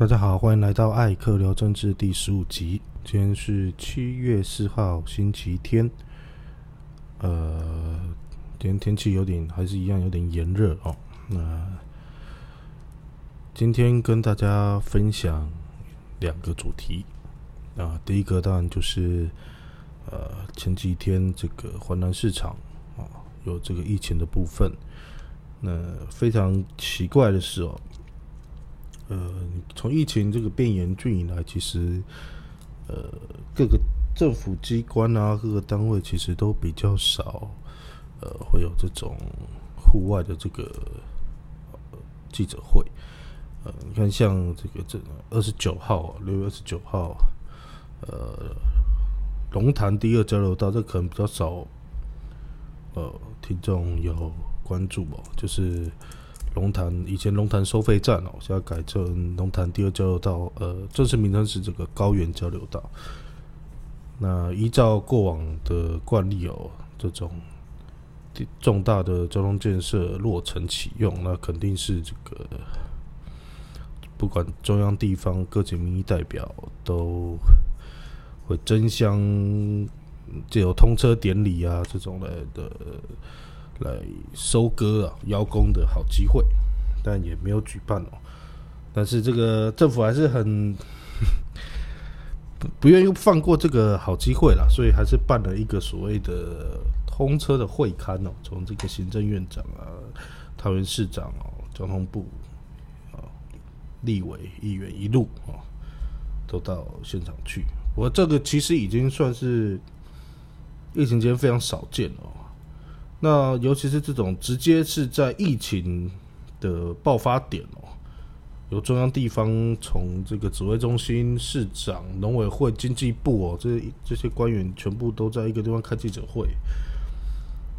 大家好，欢迎来到艾克聊政治第十五集。今天是七月四号，星期天。呃，今天天气有点，还是一样有点炎热哦。那今天跟大家分享两个主题啊，第一个当然就是呃前几天这个华南市场啊有这个疫情的部分。那非常奇怪的是哦。呃，从疫情这个变严峻以来，其实呃各个政府机关啊，各个单位其实都比较少呃会有这种户外的这个记者会。呃，你看像这个这二十九号，六月二十九号，呃，龙潭第二交流道，这可能比较少呃听众有关注哦，就是。龙潭以前龙潭收费站哦，现在改成龙潭第二交流道，呃，正式名称是这个高原交流道。那依照过往的惯例哦，这种重大的交通建设落成启用，那肯定是这个不管中央地方各级民意代表都会争相借由通车典礼啊这种来的。来收割啊邀功的好机会，但也没有举办哦。但是这个政府还是很 不愿意放过这个好机会啦，所以还是办了一个所谓的通车的会刊哦。从这个行政院长啊、桃园市长哦、交通部啊、立委议员一路啊，都到现场去。我这个其实已经算是疫情间非常少见了。那尤其是这种直接是在疫情的爆发点哦，由中央地方从这个指挥中心、市长、农委会、经济部哦，这这些官员全部都在一个地方开记者会。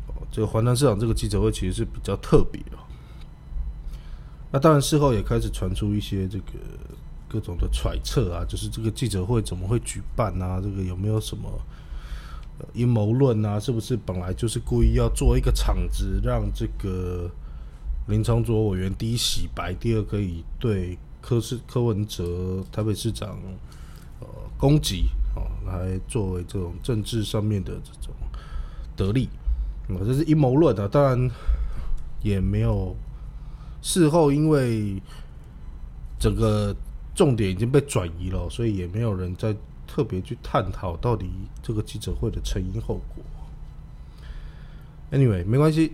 哦，这个华南市场这个记者会其实是比较特别哦。那当然事后也开始传出一些这个各种的揣测啊，就是这个记者会怎么会举办啊？这个有没有什么？阴谋论啊，是不是本来就是故意要做一个场子，让这个林昌卓委员第一洗白，第二可以对柯市柯文哲台北市长呃攻击哦，来作为这种政治上面的这种得利啊，这是阴谋论啊。当然也没有事后，因为整个重点已经被转移了，所以也没有人在。特别去探讨到底这个记者会的成因后果。Anyway，没关系，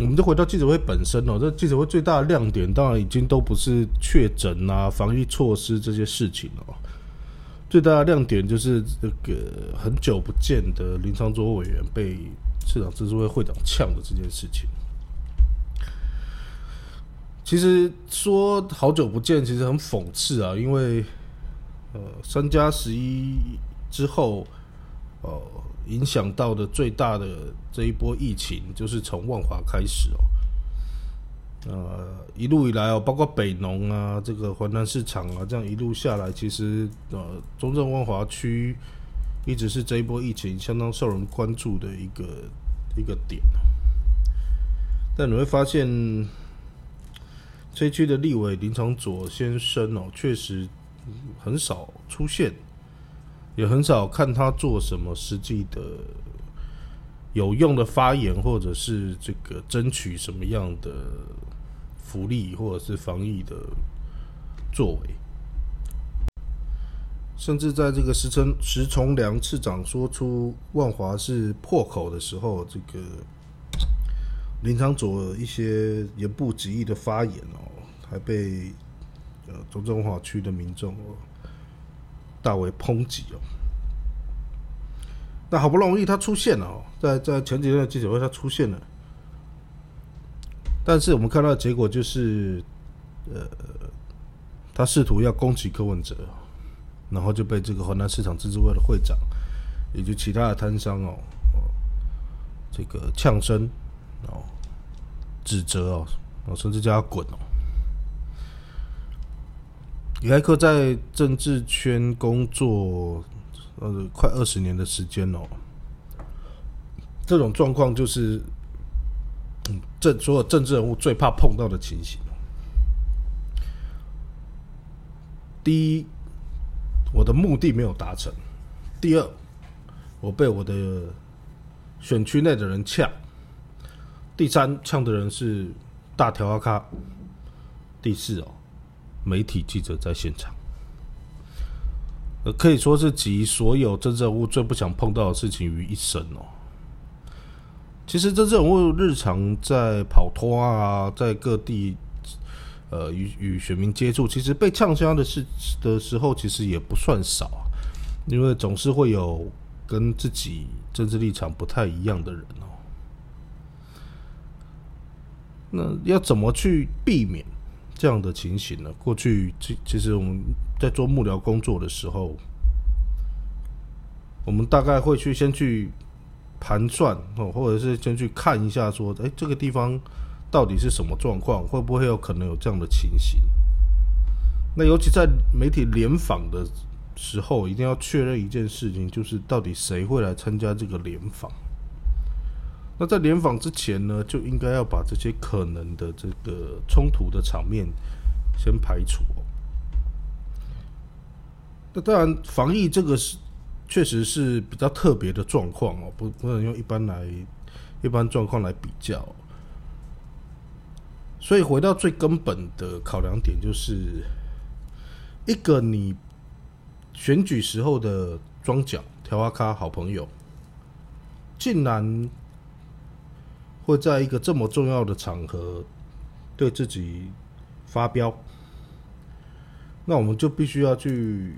我们就回到记者会本身哦。这记者会最大的亮点，当然已经都不是确诊啊、防疫措施这些事情了。最大的亮点就是这个很久不见的林昌卓委员被市长自治会会长呛的这件事情。其实说好久不见，其实很讽刺啊，因为。呃，三加十一之后，呃，影响到的最大的这一波疫情，就是从万华开始哦。呃，一路以来哦，包括北农啊，这个华南市场啊，这样一路下来，其实呃，中正万华区一直是这一波疫情相当受人关注的一个一个点。但你会发现，这区的立委林长佐先生哦，确实。很少出现，也很少看他做什么实际的有用的发言，或者是这个争取什么样的福利，或者是防疫的作为。甚至在这个石成石崇良次长说出万华是破口的时候，这个林长佐一些言不及义的发言哦，还被。呃，中正文化区的民众哦，大为抨击哦。那好不容易他出现了哦，在在前几天的记者会他出现了，但是我们看到的结果就是，呃，他试图要攻击柯文哲，然后就被这个华南市场自治会的会长以及其他的摊商哦，这个呛声哦，指责哦，甚至叫他滚哦。李开克在政治圈工作，呃，快二十年的时间哦。这种状况就是，嗯，政所有政治人物最怕碰到的情形。第一，我的目的没有达成；第二，我被我的选区内的人呛；第三，呛的人是大条阿咖；第四哦，媒体记者在现场，呃，可以说是集所有真正物最不想碰到的事情于一身哦。其实真正物日常在跑脱啊，在各地。呃，与与选民接触，其实被呛香的事的时候，其实也不算少啊，因为总是会有跟自己政治立场不太一样的人哦。那要怎么去避免这样的情形呢？过去其其实我们在做幕僚工作的时候，我们大概会去先去盘算哦，或者是先去看一下，说，哎，这个地方。到底是什么状况？会不会有可能有这样的情形？那尤其在媒体联访的时候，一定要确认一件事情，就是到底谁会来参加这个联访？那在联访之前呢，就应该要把这些可能的这个冲突的场面先排除。那当然，防疫这个是确实是比较特别的状况哦，不不能用一般来一般状况来比较。所以回到最根本的考量点，就是一个你选举时候的庄脚条阿卡好朋友，竟然会在一个这么重要的场合对自己发飙，那我们就必须要去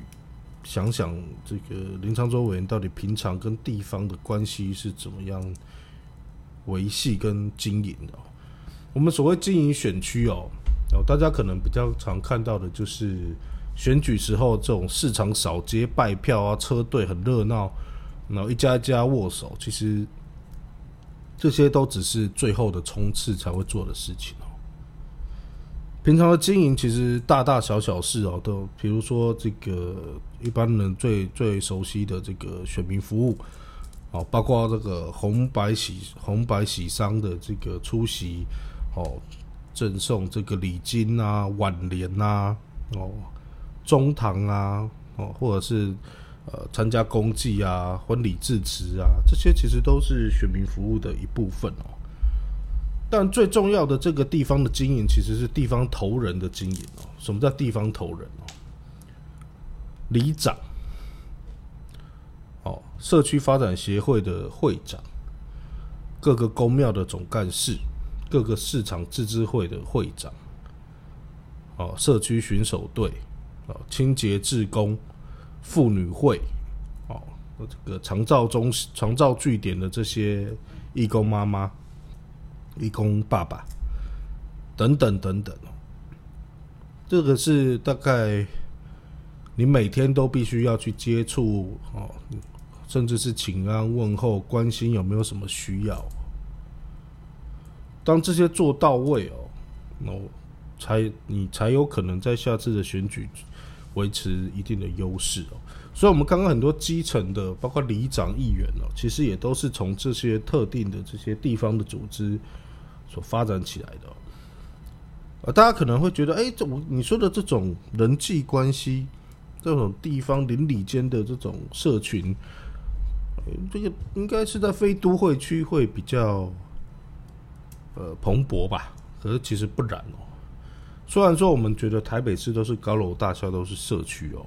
想想，这个林昌州委员到底平常跟地方的关系是怎么样维系跟经营的。我们所谓经营选区哦，哦，大家可能比较常看到的就是选举时候这种市场扫街拜票啊，车队很热闹，然后一家一家握手，其实这些都只是最后的冲刺才会做的事情哦。平常的经营其实大大小小事哦，都比如说这个一般人最最熟悉的这个选民服务哦，包括这个红白喜红白喜丧的这个出席。哦，赠送这个礼金啊、挽联呐，哦，中堂啊，哦，或者是呃参加公祭啊、婚礼致辞啊，这些其实都是选民服务的一部分哦。但最重要的这个地方的经营，其实是地方头人的经营哦。什么叫地方头人哦？里长，哦，社区发展协会的会长，各个公庙的总干事。各个市场自治会的会长，哦，社区巡守队，哦，清洁志工，妇女会，哦，这个长照中长照据点的这些义工妈妈、义工爸爸等等等等，这个是大概你每天都必须要去接触哦，甚至是请安问候、关心有没有什么需要。当这些做到位哦，那才你才有可能在下次的选举维持一定的优势哦。所以，我们刚刚很多基层的，包括里长、议员哦，其实也都是从这些特定的这些地方的组织所发展起来的。啊，大家可能会觉得，哎，这我你说的这种人际关系，这种地方邻里间的这种社群，这个应该是在非都会区会比较。呃，蓬勃吧，可是其实不然哦。虽然说我们觉得台北市都是高楼大厦，都是社区哦，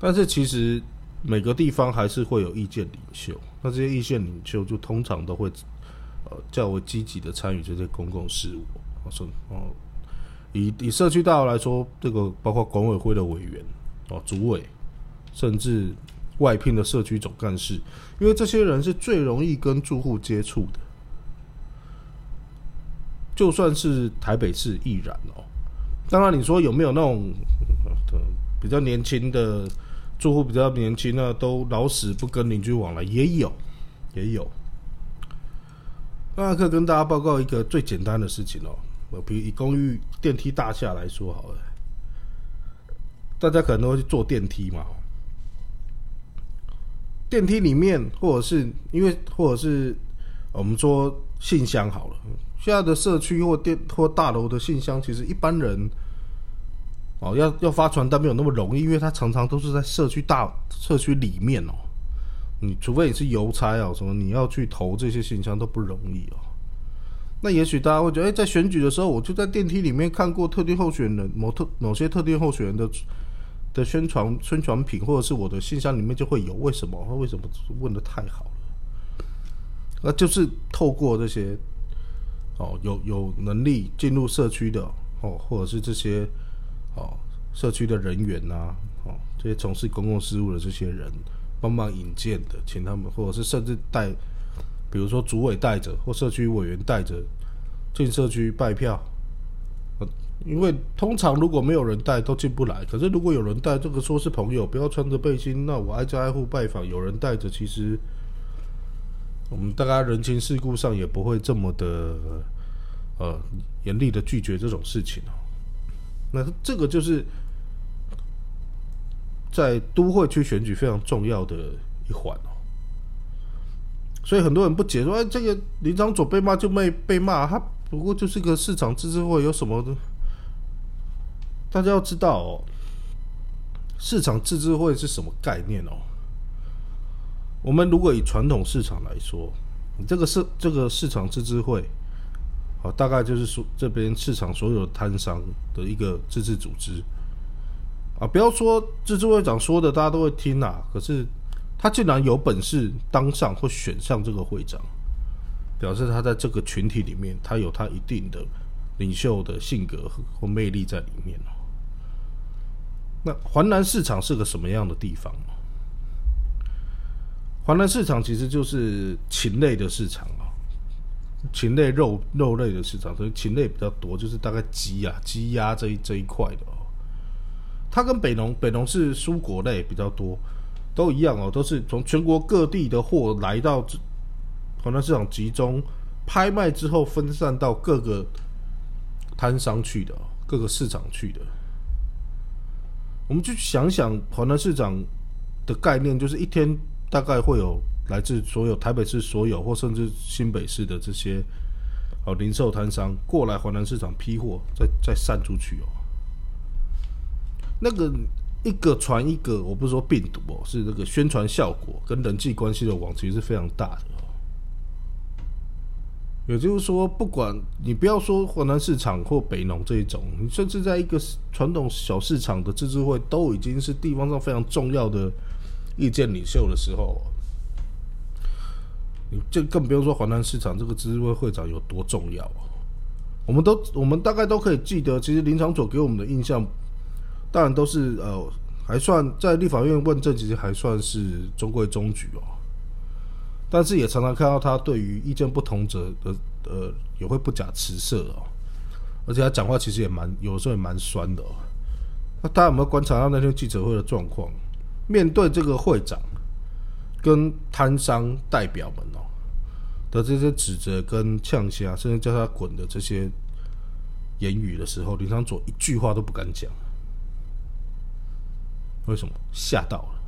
但是其实每个地方还是会有意见领袖。那这些意见领袖就通常都会呃较为积极的参与这些公共事务。我说哦，以以社区大楼来说，这个包括管委会的委员哦、主委，甚至外聘的社区总干事，因为这些人是最容易跟住户接触的。就算是台北市亦然哦。当然，你说有没有那种比较年轻的住户，比较年轻呢，都老死不跟邻居往来，也有，也有。那可以跟大家报告一个最简单的事情哦。我比以公寓电梯大厦来说好了，大家可能都会去坐电梯嘛。电梯里面，或者是因为，或者是我们说信箱好了。现在的社区或电或大楼的信箱，其实一般人哦，要要发传单没有那么容易，因为它常常都是在社区大社区里面哦。你除非你是邮差哦，什么你要去投这些信箱都不容易哦。那也许大家会觉得，哎，在选举的时候，我就在电梯里面看过特定候选人某特某些特定候选人的的宣传宣传品，或者是我的信箱里面就会有。为什么？为什么问的太好了？那就是透过这些哦，有有能力进入社区的哦，或者是这些哦社区的人员呐，哦这些从事公共事务的这些人帮忙引荐的，请他们，或者是甚至带。比如说，主委带着或社区委员带着进社区拜票，因为通常如果没有人带都进不来。可是如果有人带，这个说是朋友，不要穿着背心，那我挨家挨户拜访，有人带着，其实我们大家人情世故上也不会这么的呃严厉的拒绝这种事情哦。那这个就是在都会区选举非常重要的一环哦。所以很多人不解说：“哎，这个林长佐被骂就没被骂，他不过就是个市场自治会，有什么的？”大家要知道哦，市场自治会是什么概念哦？我们如果以传统市场来说，这个市这个市场自治会，好，大概就是说这边市场所有摊商的一个自治组织啊。不要说自治会长说的，大家都会听啊，可是。他竟然有本事当上或选上这个会长，表示他在这个群体里面，他有他一定的领袖的性格或魅力在里面哦。那环南市场是个什么样的地方？华南市场其实就是禽类的市场啊，禽类肉肉类的市场，所以禽类比较多，就是大概鸡啊、鸡鸭这一这一块的哦。它跟北农北农是蔬果类比较多。都一样哦，都是从全国各地的货来到华南市场集中拍卖之后，分散到各个摊商去的，各个市场去的。我们去想想华南市场的概念，就是一天大概会有来自所有台北市所有或甚至新北市的这些哦零售摊商过来华南市场批货，再再散出去哦。那个。一个传一个，我不是说病毒哦，是这个宣传效果跟人际关系的网其实是非常大的。也就是说，不管你不要说华南市场或北农这一种，你甚至在一个传统小市场的自治会，都已经是地方上非常重要的意见领袖的时候，你就更不用说华南市场这个自治会会长有多重要我们都我们大概都可以记得，其实林长佐给我们的印象。当然都是呃，还算在立法院问政，其实还算是中规中矩哦。但是也常常看到他对于意见不同者的呃，也会不假辞色哦。而且他讲话其实也蛮，有时候也蛮酸的哦。那大家有没有观察到那天记者会的状况？面对这个会长跟摊商代表们哦的这些指责跟呛虾，甚至叫他滚的这些言语的时候，林昌佐一句话都不敢讲。为什么吓到了？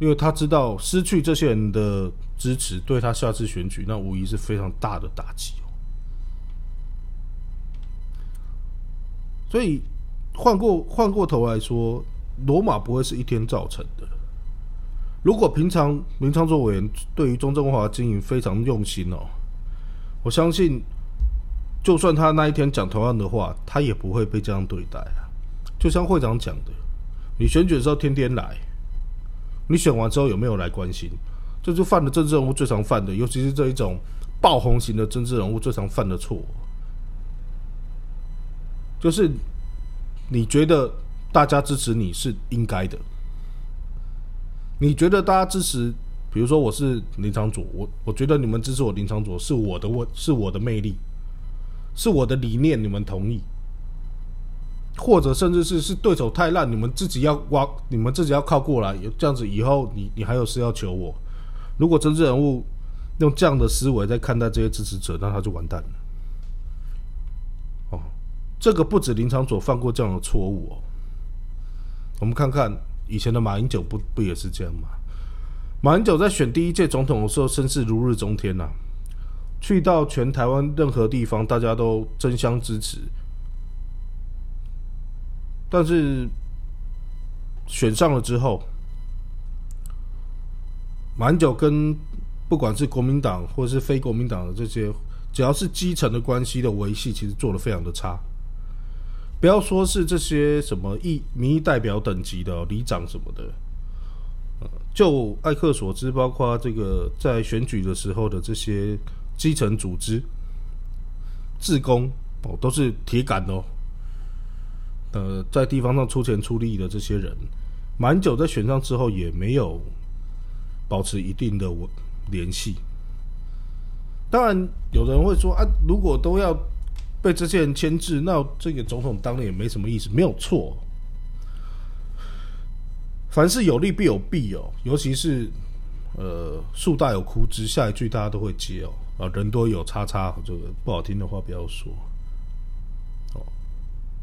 因为他知道失去这些人的支持，对他下次选举那无疑是非常大的打击哦。所以换过换过头来说，罗马不会是一天造成的。如果平常林昌作委员对于中正文化经营非常用心哦，我相信，就算他那一天讲同样的话，他也不会被这样对待啊。就像会长讲的，你选举的时候天天来，你选完之后有没有来关心？这就犯了政治人物最常犯的，尤其是这一种爆红型的政治人物最常犯的错，就是你觉得大家支持你是应该的，你觉得大家支持，比如说我是林长佐，我我觉得你们支持我林长佐是我的问，是我的魅力，是我的理念，你们同意。或者甚至是是对手太烂，你们自己要挖，你们自己要靠过来，这样子以后你你还有事要求我。如果政治人物用这样的思维在看待这些支持者，那他就完蛋了。这个不止林长佐犯过这样的错误哦。我们看看以前的马英九不不也是这样吗？马英九在选第一届总统的时候，声势如日中天呐，去到全台湾任何地方，大家都争相支持。但是选上了之后，马英九跟不管是国民党或是非国民党的这些，只要是基层的关系的维系，其实做的非常的差。不要说是这些什么议民意代表等级的里长什么的，呃就艾克所知，包括这个在选举的时候的这些基层组织、自工哦，都是铁杆哦。呃，在地方上出钱出力的这些人，蛮久在选上之后也没有保持一定的联系。当然，有人会说啊，如果都要。被这些人牵制，那这个总统当了也没什么意思，没有错。凡事有利必有弊哦，尤其是呃树大有枯枝，下一句大家都会接哦啊，人多有叉叉，这个不好听的话不要说哦。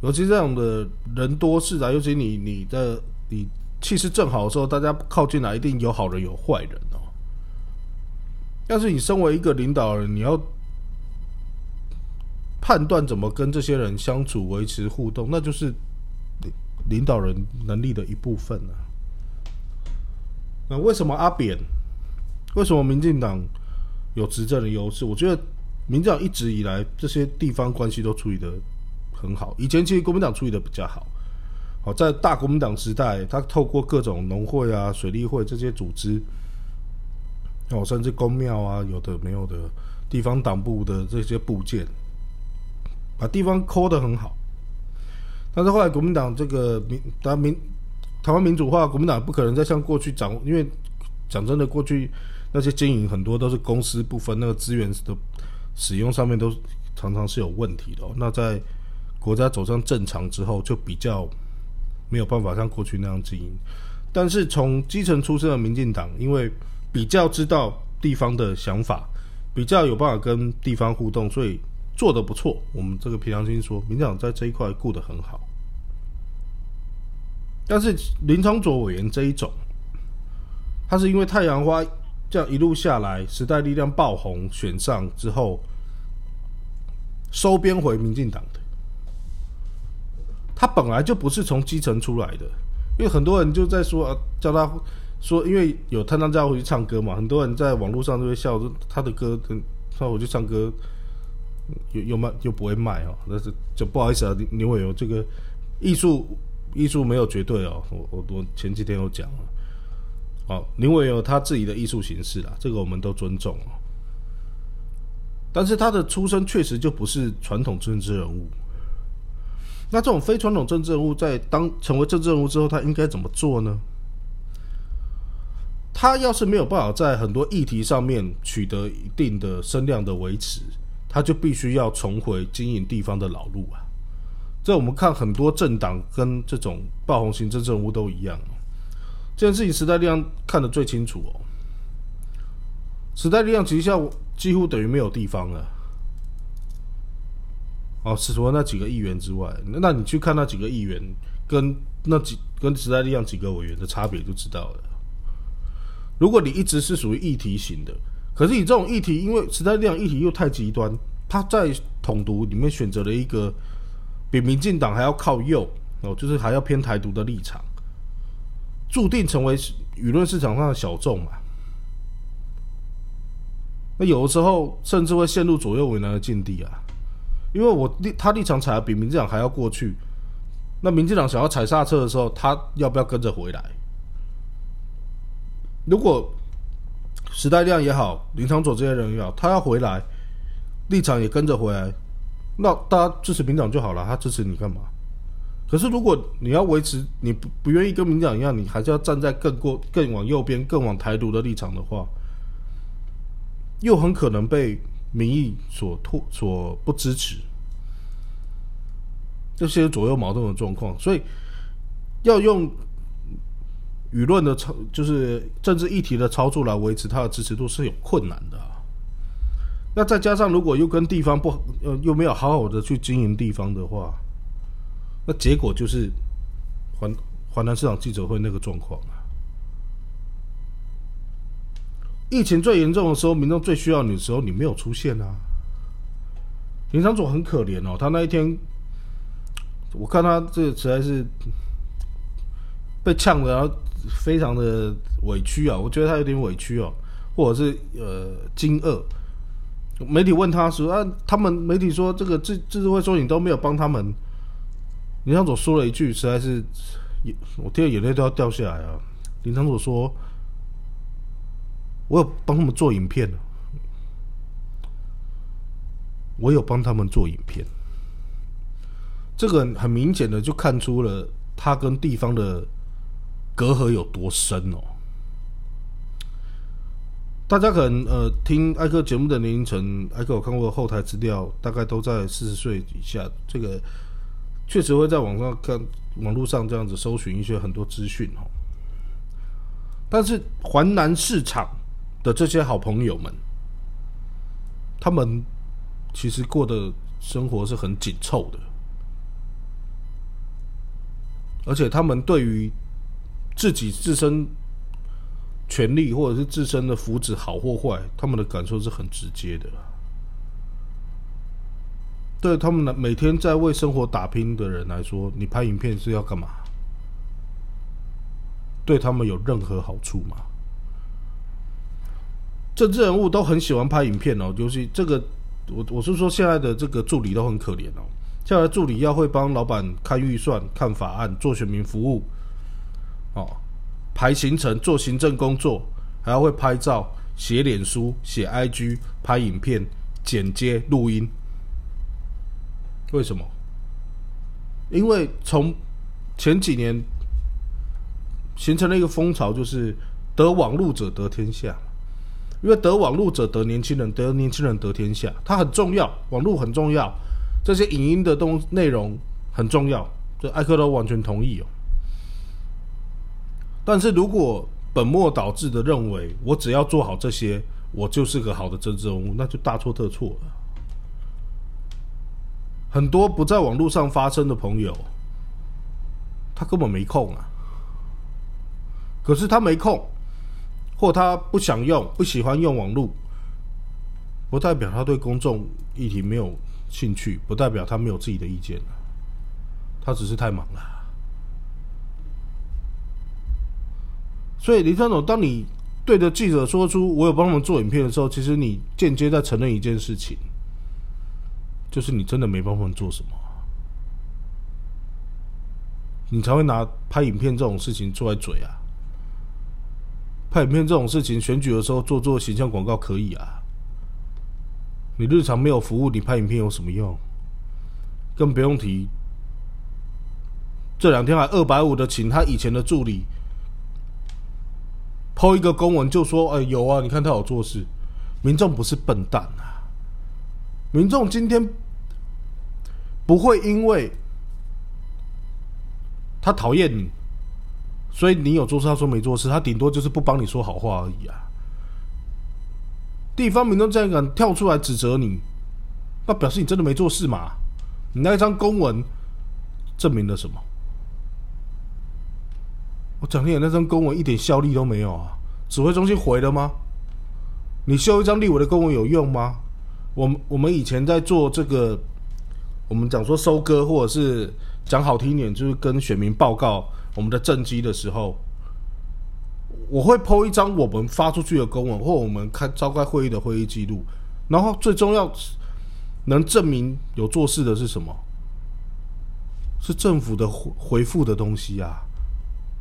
尤其这样的人多势啊，尤其你你的你气势正好的时候，大家靠近来一定有好人有坏人哦。但是你身为一个领导人，你要。判断怎么跟这些人相处、维持互动，那就是领领导人能力的一部分了。那为什么阿扁？为什么民进党有执政的优势？我觉得民进党一直以来这些地方关系都处理的很好。以前其实国民党处理的比较好。好，在大国民党时代，他透过各种农会啊、水利会这些组织，哦，甚至公庙啊，有的没有的地方党部的这些部件。把地方抠的很好，但是后来国民党这个民，当民台湾民主化，国民党不可能再像过去掌，因为讲真的，过去那些经营很多都是公司部分，那个资源的使用上面都常常是有问题的。那在国家走向正常之后，就比较没有办法像过去那样经营。但是从基层出身的民进党，因为比较知道地方的想法，比较有办法跟地方互动，所以。做的不错，我们这个平常心说，民进党在这一块顾得很好。但是林昌佐委员这一种，他是因为太阳花这样一路下来，时代力量爆红选上之后，收编回民进党的。他本来就不是从基层出来的，因为很多人就在说啊，叫他说，因为有他当家回去唱歌嘛，很多人在网络上都会笑说他的歌，他回去唱歌。又又卖又不会卖哦，那是就不好意思啊，牛伟有这个艺术艺术没有绝对哦，我我我前几天有讲了，哦，林伟有他自己的艺术形式啦，这个我们都尊重哦。但是他的出身确实就不是传统政治人物，那这种非传统政治人物在当成为政治人物之后，他应该怎么做呢？他要是没有办法在很多议题上面取得一定的声量的维持。他就必须要重回经营地方的老路啊！这我们看很多政党跟这种爆红型政治人物都一样。这件事情时代力量看得最清楚哦。时代力量旗下几乎等于没有地方了。哦，除了那几个议员之外，那你去看那几个议员跟那几跟时代力量几个委员的差别就知道了。如果你一直是属于议题型的。可是以这种议题，因为时代力量议题又太极端，他在统独里面选择了一个比民进党还要靠右哦，就是还要偏台独的立场，注定成为舆论市场上的小众嘛。那有的时候甚至会陷入左右为难的境地啊，因为我立他立场踩的比民进党还要过去，那民进党想要踩刹车的时候，他要不要跟着回来？如果时代量也好，林长佐这些人也好，他要回来，立场也跟着回来，那大家支持民党就好了。他支持你干嘛？可是如果你要维持，你不不愿意跟民党一样，你还是要站在更过更往右边、更往台独的立场的话，又很可能被民意所拖、所不支持，这些左右矛盾的状况，所以要用。舆论的操就是政治议题的操作来维持他的支持度是有困难的。那再加上如果又跟地方不呃又没有好好的去经营地方的话，那结果就是环华南市场记者会那个状况啊。疫情最严重的时候，民众最需要你的时候，你没有出现啊。林长佐很可怜哦，他那一天我看他这实在是被呛的，然后非常的委屈啊，我觉得他有点委屈哦，或者是呃惊愕。媒体问他说：“啊，他们媒体说这个自自治会说你都没有帮他们。”林长佐说了一句，实在是我听了眼泪都要掉下来啊！林长佐说：“我有帮他们做影片，我有帮他们做影片。”这个很明显的就看出了他跟地方的隔阂有多深哦。大家可能呃听艾克节目的年龄层，艾克有看过后台资料，大概都在四十岁以下。这个确实会在网上看网络上这样子搜寻一些很多资讯哦。但是环南市场的这些好朋友们，他们其实过的生活是很紧凑的，而且他们对于自己自身。权利或者是自身的福祉好或坏，他们的感受是很直接的。对他们每天在为生活打拼的人来说，你拍影片是要干嘛？对他们有任何好处吗？政治人物都很喜欢拍影片哦，尤其这个，我我是说现在的这个助理都很可怜哦。现在助理要会帮老板看预算、看法案、做选民服务，哦。排行程、做行政工作，还要会拍照、写脸书、写 IG、拍影片、剪接、录音。为什么？因为从前几年形成了一个风潮，就是得网路者得天下。因为得网路者得年轻人，得年轻人得天下，它很重要，网路很重要，这些影音的东内容很重要，这艾克都完全同意哦。但是如果本末倒置的认为我只要做好这些，我就是个好的政治人物，那就大错特错了。很多不在网络上发声的朋友，他根本没空啊。可是他没空，或他不想用、不喜欢用网络，不代表他对公众议题没有兴趣，不代表他没有自己的意见他只是太忙了。所以林三总，当你对着记者说出“我有帮他们做影片”的时候，其实你间接在承认一件事情，就是你真的没帮他们做什么，你才会拿拍影片这种事情出来嘴啊！拍影片这种事情，选举的时候做做形象广告可以啊，你日常没有服务，你拍影片有什么用？更不用提这两天还二百五的请他以前的助理。抛一个公文就说：“哎，有啊，你看他有做事。”民众不是笨蛋啊！民众今天不会因为他讨厌你，所以你有做事，他说没做事，他顶多就是不帮你说好话而已啊。地方民众这样敢跳出来指责你，那表示你真的没做事嘛？你那一张公文证明了什么？我讲你那张公文一点效力都没有啊！指挥中心回了吗？你修一张立委的公文有用吗？我们我们以前在做这个，我们讲说收割，或者是讲好听一点，就是跟选民报告我们的政绩的时候，我会抛一张我们发出去的公文，或我们开召开会议的会议记录，然后最重要能证明有做事的是什么？是政府的回回复的东西啊！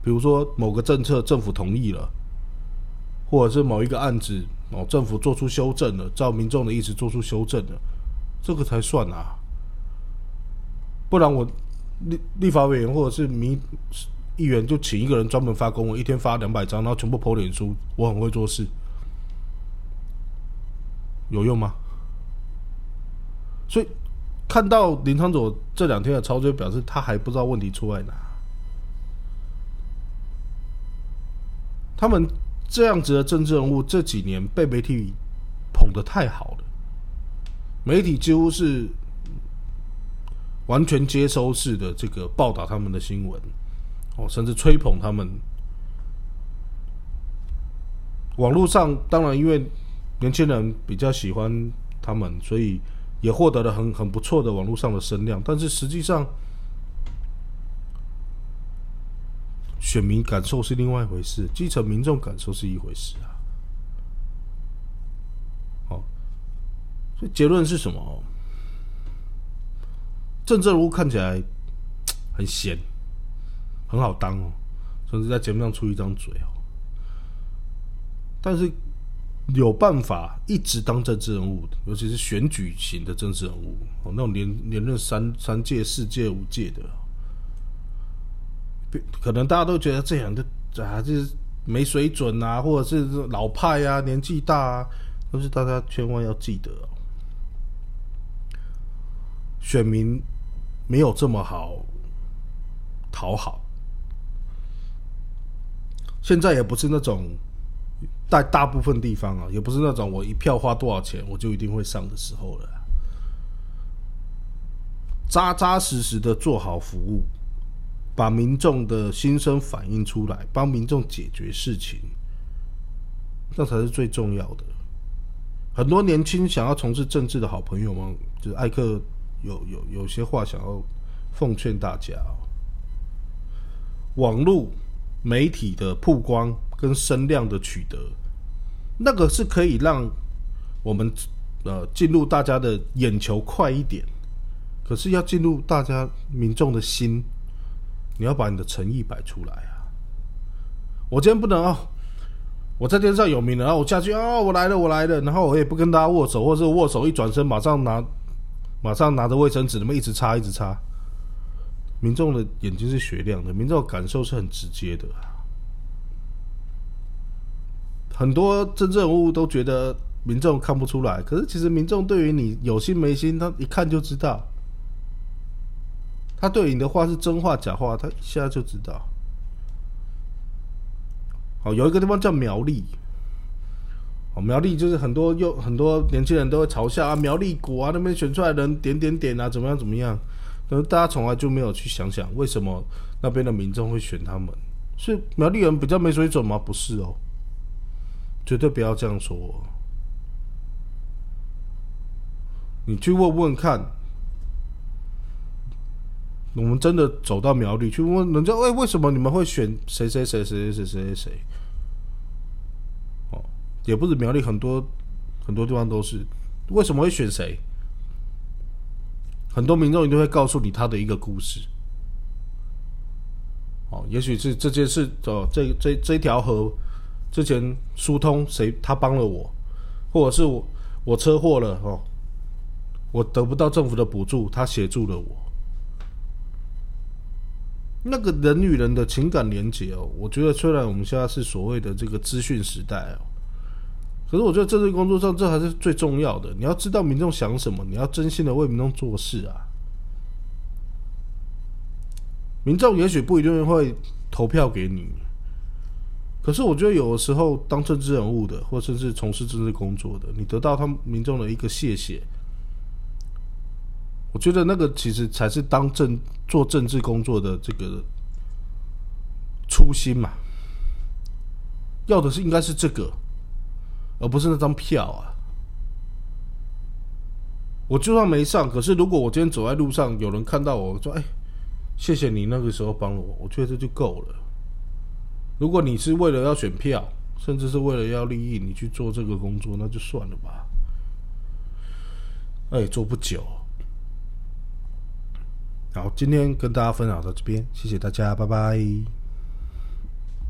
比如说某个政策政府同意了，或者是某一个案子哦政府做出修正了，照民众的意思做出修正了，这个才算啊。不然我立立法委员或者是民议员就请一个人专门发公文，一天发两百张，然后全部泼脸书，我很会做事，有用吗？所以看到林昌佐这两天的操作，表示他还不知道问题出在哪。他们这样子的政治人物这几年被媒体捧得太好了，媒体几乎是完全接收式的这个报道他们的新闻，哦，甚至吹捧他们。网络上当然因为年轻人比较喜欢他们，所以也获得了很很不错的网络上的声量。但是实际上，选民感受是另外一回事，基层民众感受是一回事啊。好，所以结论是什么？政治人物看起来很闲，很好当哦，甚至在节目上出一张嘴哦。但是有办法一直当政治人物，尤其是选举型的政治人物哦，那种连连任三三届、四届、五届的。可能大家都觉得这样的啊，就是没水准啊，或者是老派啊，年纪大啊，但是大家千万要记得，选民没有这么好讨好。现在也不是那种在大部分地方啊，也不是那种我一票花多少钱我就一定会上的时候了，扎扎实实的做好服务。把民众的心声反映出来，帮民众解决事情，那才是最重要的。很多年轻想要从事政治的好朋友们，就是艾克有有有些话想要奉劝大家：网络媒体的曝光跟声量的取得，那个是可以让我们呃进入大家的眼球快一点，可是要进入大家民众的心。你要把你的诚意摆出来啊！我今天不能哦，我在电视上有名了，然后我下去啊，我来了，我来了，然后我也不跟大家握手，或者握手一转身，马上拿，马上拿着卫生纸，那么一直擦，一直擦。民众的眼睛是雪亮的，民众的感受是很直接的。很多真正人物都觉得民众看不出来，可是其实民众对于你有心没心，他一看就知道。他对你的话是真话假话，他一下就知道。好，有一个地方叫苗栗，哦，苗栗就是很多又很多年轻人都会嘲笑啊，苗栗国啊那边选出来的人点点点啊，怎么样怎么样？可是大家从来就没有去想想，为什么那边的民众会选他们？是苗栗人比较没水准吗？不是哦，绝对不要这样说。你去问问看。我们真的走到苗栗去问人家，哎，为什么你们会选谁谁谁谁谁谁谁谁？哦，也不是苗栗很多很多地方都是，为什么会选谁？很多民众一定会告诉你他的一个故事。哦，也许是这件事哦，这这这条河之前疏通，谁他帮了我，或者是我我车祸了哦，我得不到政府的补助，他协助了我。那个人与人的情感连接哦，我觉得虽然我们现在是所谓的这个资讯时代哦，可是我觉得政治工作上这还是最重要的。你要知道民众想什么，你要真心的为民众做事啊。民众也许不一定会投票给你，可是我觉得有的时候当政治人物的，或甚至从事政治工作的，你得到他们民众的一个谢谢。我觉得那个其实才是当政做政治工作的这个初心嘛，要的是应该是这个，而不是那张票啊。我就算没上，可是如果我今天走在路上，有人看到我说：“哎，谢谢你那个时候帮了我。”我觉得这就够了。如果你是为了要选票，甚至是为了要利益，你去做这个工作，那就算了吧。哎，做不久。好，今天跟大家分享到这边，谢谢大家，拜拜。